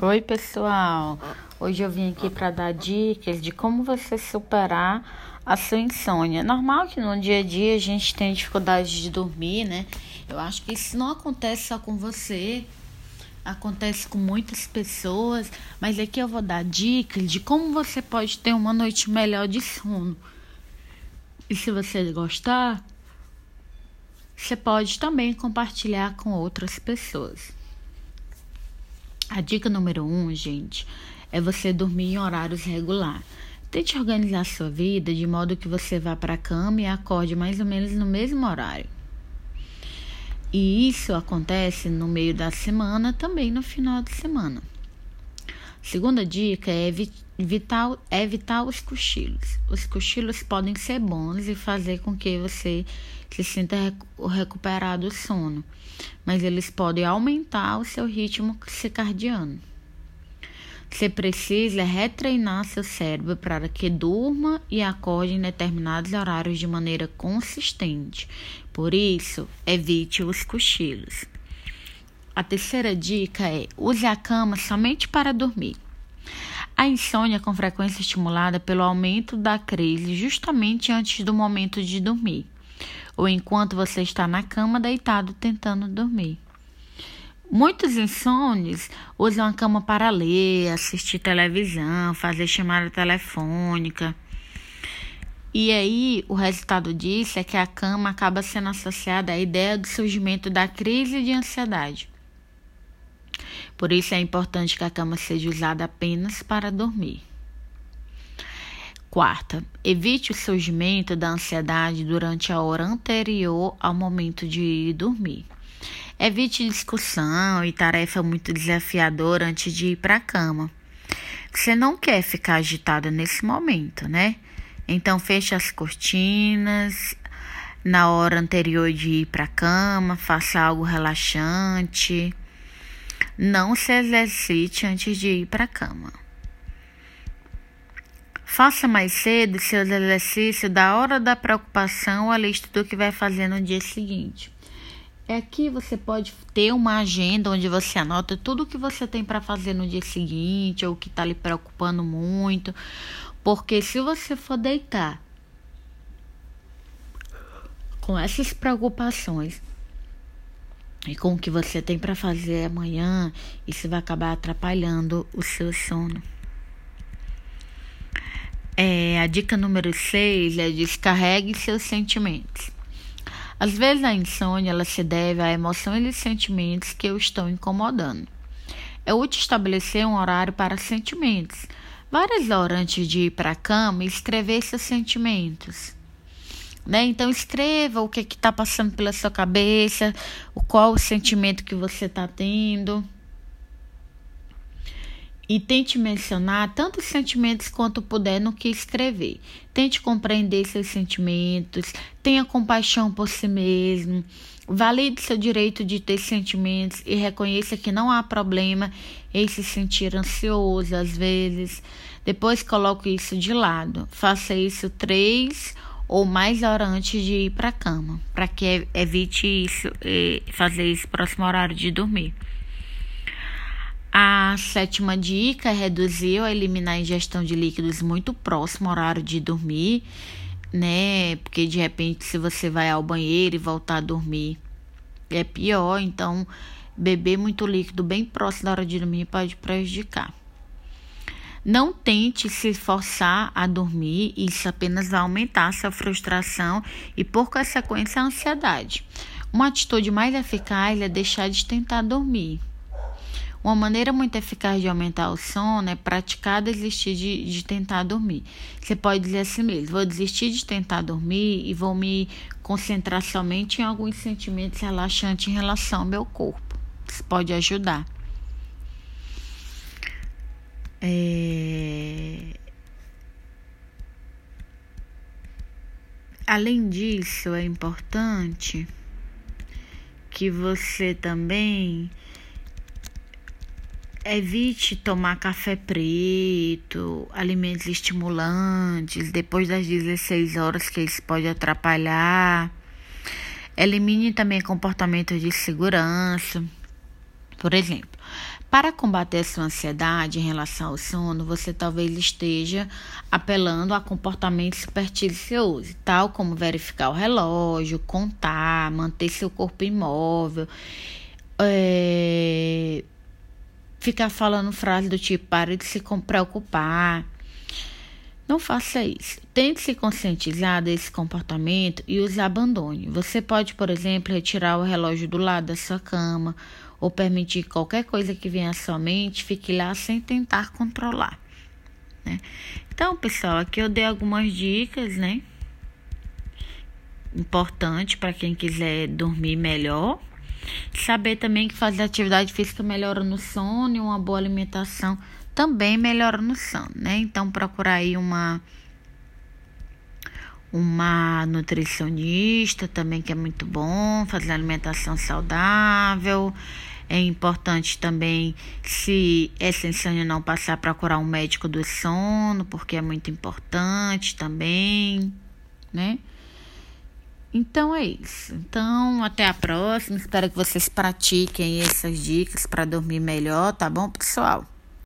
Oi, pessoal. Hoje eu vim aqui para dar dicas de como você superar a sua insônia. Normal que no dia a dia a gente tenha dificuldade de dormir, né? Eu acho que isso não acontece só com você, acontece com muitas pessoas, mas aqui eu vou dar dicas de como você pode ter uma noite melhor de sono. E se você gostar, você pode também compartilhar com outras pessoas. A dica número um, gente, é você dormir em horários regulares. Tente organizar sua vida de modo que você vá para a cama e acorde mais ou menos no mesmo horário. E isso acontece no meio da semana, também no final de semana. Segunda dica é evitar, é evitar os cochilos. Os cochilos podem ser bons e fazer com que você se sinta recuperado do sono, mas eles podem aumentar o seu ritmo circadiano. Você precisa retreinar seu cérebro para que durma e acorde em determinados horários de maneira consistente. Por isso, evite os cochilos. A terceira dica é: use a cama somente para dormir. A insônia com frequência estimulada pelo aumento da crise justamente antes do momento de dormir ou enquanto você está na cama deitado tentando dormir. Muitos insônios usam a cama para ler, assistir televisão, fazer chamada telefônica. E aí, o resultado disso é que a cama acaba sendo associada à ideia do surgimento da crise de ansiedade. Por isso é importante que a cama seja usada apenas para dormir. Quarta, evite o surgimento da ansiedade durante a hora anterior ao momento de ir dormir. Evite discussão e tarefa muito desafiadora antes de ir para a cama. Você não quer ficar agitada nesse momento, né? Então feche as cortinas na hora anterior de ir para a cama, faça algo relaxante. Não se exercite antes de ir para a cama. Faça mais cedo seus exercícios da hora da preocupação a lista do que vai fazer no dia seguinte. Aqui você pode ter uma agenda onde você anota tudo o que você tem para fazer no dia seguinte ou que está lhe preocupando muito. Porque se você for deitar com essas preocupações e com o que você tem para fazer amanhã, isso vai acabar atrapalhando o seu sono. É, a dica número 6 é descarregue seus sentimentos. Às vezes a insônia ela se deve a emoções e sentimentos que o estão incomodando. É útil estabelecer um horário para sentimentos. Várias horas antes de ir para a cama, escrever seus sentimentos. Né? Então escreva o que está passando pela sua cabeça, o qual o sentimento que você está tendo e tente mencionar tantos sentimentos quanto puder no que escrever. Tente compreender seus sentimentos, tenha compaixão por si mesmo, valide seu direito de ter sentimentos e reconheça que não há problema em se sentir ansioso às vezes. Depois coloque isso de lado. Faça isso três ou mais horas antes de ir para a cama, para que evite isso, fazer isso próximo horário de dormir. A sétima dica é reduzir ou eliminar a ingestão de líquidos muito próximo ao horário de dormir, né? Porque de repente, se você vai ao banheiro e voltar a dormir, é pior. Então, beber muito líquido bem próximo da hora de dormir pode prejudicar. Não tente se forçar a dormir, isso apenas vai aumentar sua frustração e, por consequência, a ansiedade. Uma atitude mais eficaz é deixar de tentar dormir. Uma maneira muito eficaz de aumentar o sono é praticar desistir de, de tentar dormir. Você pode dizer assim mesmo: vou desistir de tentar dormir e vou me concentrar somente em alguns sentimentos relaxantes em relação ao meu corpo. Isso pode ajudar. É... Além disso, é importante que você também Evite tomar café preto, alimentos estimulantes depois das 16 horas, que isso pode atrapalhar. Elimine também comportamentos de segurança. Por exemplo, Para combater a sua ansiedade em relação ao sono, você talvez esteja apelando a comportamentos supersticiosos, tal como verificar o relógio, contar, manter seu corpo imóvel, é, ficar falando frases do tipo pare de se preocupar. Não faça isso. Tente se conscientizar desse comportamento e os abandone. Você pode, por exemplo, retirar o relógio do lado da sua cama ou permitir que qualquer coisa que venha à sua mente fique lá sem tentar controlar. Né? Então, pessoal, aqui eu dei algumas dicas, né? Importante para quem quiser dormir melhor. Saber também que fazer atividade física melhora no sono e uma boa alimentação também melhora no sono, né? Então, procurar aí uma uma nutricionista também que é muito bom, fazer alimentação saudável, é importante também, se essa insônia não passar, procurar um médico do sono, porque é muito importante também, né? Então é isso. Então, até a próxima. Espero que vocês pratiquem essas dicas para dormir melhor, tá bom, pessoal?